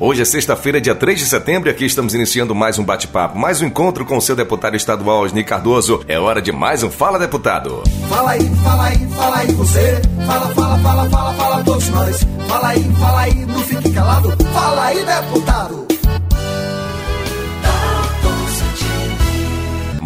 Hoje é sexta-feira, dia 3 de setembro, e aqui estamos iniciando mais um bate-papo, mais um encontro com o seu deputado estadual, Osni Cardoso. É hora de mais um Fala Deputado. Fala aí, fala aí, fala aí você. Fala, fala, fala, fala, fala todos nós. Fala aí, fala aí, não fique calado. Fala aí, deputado.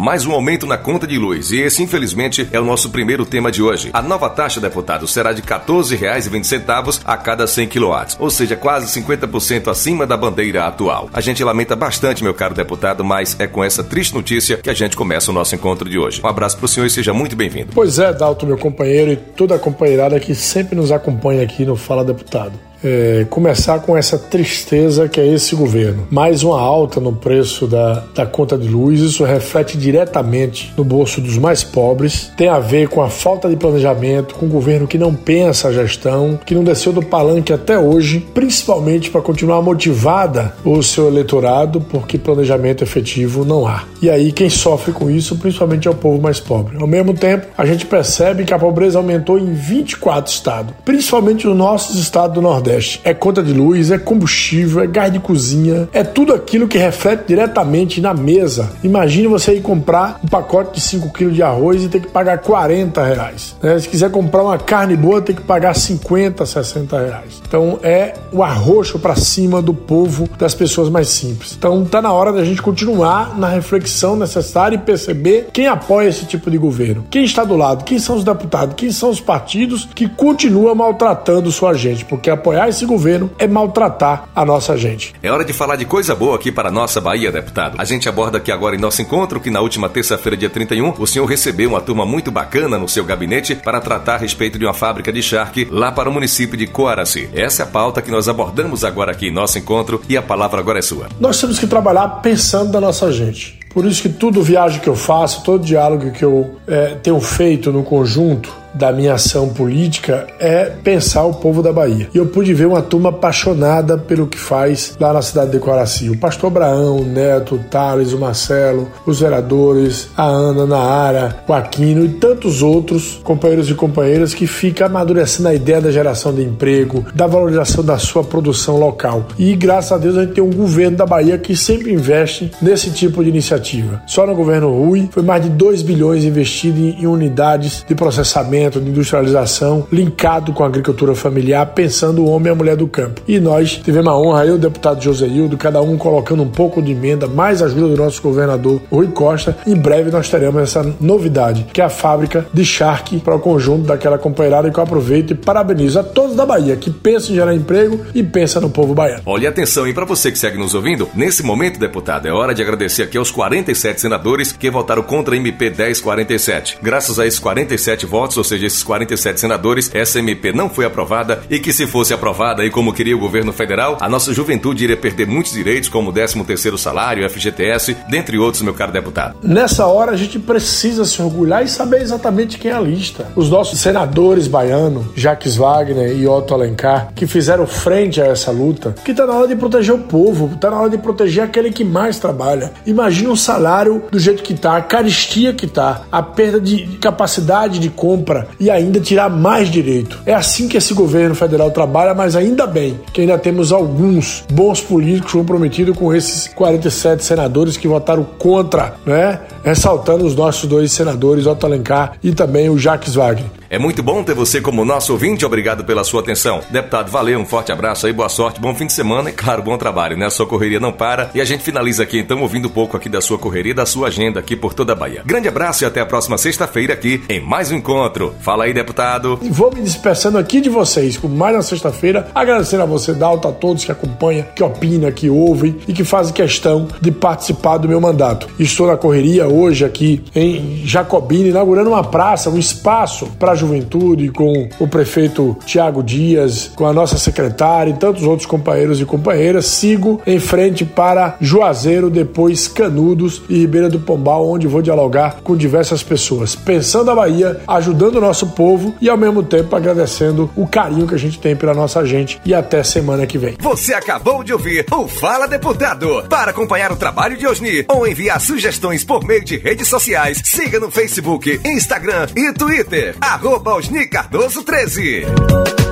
Mais um aumento na conta de luz. E esse, infelizmente, é o nosso primeiro tema de hoje. A nova taxa, deputado, será de R$ 14,20 a cada 100 kW, ou seja, quase 50% acima da bandeira atual. A gente lamenta bastante, meu caro deputado, mas é com essa triste notícia que a gente começa o nosso encontro de hoje. Um abraço para o senhor e seja muito bem-vindo. Pois é, Dalton, meu companheiro e toda a companheirada que sempre nos acompanha aqui no Fala Deputado é, começar com essa tristeza que é esse governo. Mais uma alta no preço da, da conta de luz, isso reflete diretamente no bolso dos mais pobres, tem a ver com a falta de planejamento, com um governo que não pensa a gestão, que não desceu do palanque até hoje, principalmente para continuar motivada o seu eleitorado, porque planejamento efetivo não há. E aí quem sofre com isso, principalmente, é o povo mais pobre. Ao mesmo tempo, a gente percebe que a pobreza aumentou em 24 estados, principalmente nos nossos estados do Nordeste Nordeste. É conta de luz, é combustível, é gás de cozinha, é tudo aquilo que reflete diretamente na mesa. Imagine você ir comprar um pacote de 5 kg de arroz e ter que pagar 40 reais. Né? Se quiser comprar uma carne boa, tem que pagar 50, 60 reais. Então é o arroxo para cima do povo, das pessoas mais simples. Então tá na hora da gente continuar na reflexão necessária e perceber quem apoia esse tipo de governo. Quem está do lado, quem são os deputados, quem são os partidos que continuam maltratando sua gente, porque apoiar apoiar esse governo é maltratar a nossa gente. É hora de falar de coisa boa aqui para a nossa Bahia, deputado. A gente aborda aqui agora em nosso encontro que na última terça-feira, dia 31, o senhor recebeu uma turma muito bacana no seu gabinete para tratar a respeito de uma fábrica de charque lá para o município de Coaraci. Essa é a pauta que nós abordamos agora aqui em nosso encontro e a palavra agora é sua. Nós temos que trabalhar pensando na nossa gente. Por isso que tudo viagem que eu faço, todo diálogo que eu é, tenho feito no conjunto, da minha ação política é pensar o povo da Bahia. E eu pude ver uma turma apaixonada pelo que faz lá na cidade de Coraci. O pastor Abraão, o Neto, o Thales, o Marcelo, os vereadores, a Ana, a Naara, o Aquino e tantos outros companheiros e companheiras que ficam amadurecendo a ideia da geração de emprego, da valorização da sua produção local. E graças a Deus a gente tem um governo da Bahia que sempre investe nesse tipo de iniciativa. Só no governo Rui foi mais de 2 bilhões investido em unidades de processamento desenvolvimento, de industrialização, linkado com a agricultura familiar, pensando o homem e a mulher do campo. E nós tivemos a honra, eu, deputado José Hildo, cada um colocando um pouco de emenda, mais ajuda do nosso governador Rui Costa. Em breve nós teremos essa novidade, que é a fábrica de charque para o conjunto daquela companheirada que eu aproveito e parabenizo a todos da Bahia que pensam em gerar emprego e pensa no povo baiano. Olha atenção, e para você que segue nos ouvindo, nesse momento, deputado, é hora de agradecer aqui aos 47 senadores que votaram contra a MP 1047. Graças a esses 47 votos, ou seja, esses 47 senadores, essa MP não foi aprovada e que se fosse aprovada e como queria o governo federal, a nossa juventude iria perder muitos direitos, como o 13º salário, FGTS, dentre outros, meu caro deputado. Nessa hora a gente precisa se orgulhar e saber exatamente quem é a lista. Os nossos senadores baianos, Jacques Wagner e Otto Alencar, que fizeram frente a essa luta, que está na hora de proteger o povo, está na hora de proteger aquele que mais trabalha. Imagina o salário do jeito que está, a caristia que está, a perda de capacidade de compra e ainda tirar mais direito. É assim que esse governo federal trabalha, mas ainda bem que ainda temos alguns bons políticos comprometidos com esses 47 senadores que votaram contra, né? Ressaltando os nossos dois senadores, Otto Alencar e também o Jacques Wagner. É muito bom ter você como nosso ouvinte. Obrigado pela sua atenção. Deputado, valeu, um forte abraço aí, boa sorte, bom fim de semana e, claro, bom trabalho, né? A sua correria não para. E a gente finaliza aqui, então, ouvindo um pouco aqui da sua correria, da sua agenda aqui por toda a Bahia. Grande abraço e até a próxima sexta-feira aqui em mais um encontro. Fala aí, deputado. E vou me dispersando aqui de vocês com mais uma sexta-feira, agradecendo a você, Dalton, a todos que acompanham, que opinam, que ouvem e que fazem questão de participar do meu mandato. Estou na correria hoje aqui em Jacobina, inaugurando uma praça, um espaço para juventude, com o prefeito Tiago Dias, com a nossa secretária e tantos outros companheiros e companheiras. Sigo em frente para Juazeiro, depois Canudos e Ribeira do Pombal, onde vou dialogar com diversas pessoas, pensando a Bahia, ajudando o nosso povo e ao mesmo tempo agradecendo o carinho que a gente tem pela nossa gente. E até semana que vem. Você acabou de ouvir o Fala Deputado. Para acompanhar o trabalho de Osni ou enviar sugestões por meio de redes sociais, siga no Facebook, Instagram e Twitter. Arroba Cardoso 13.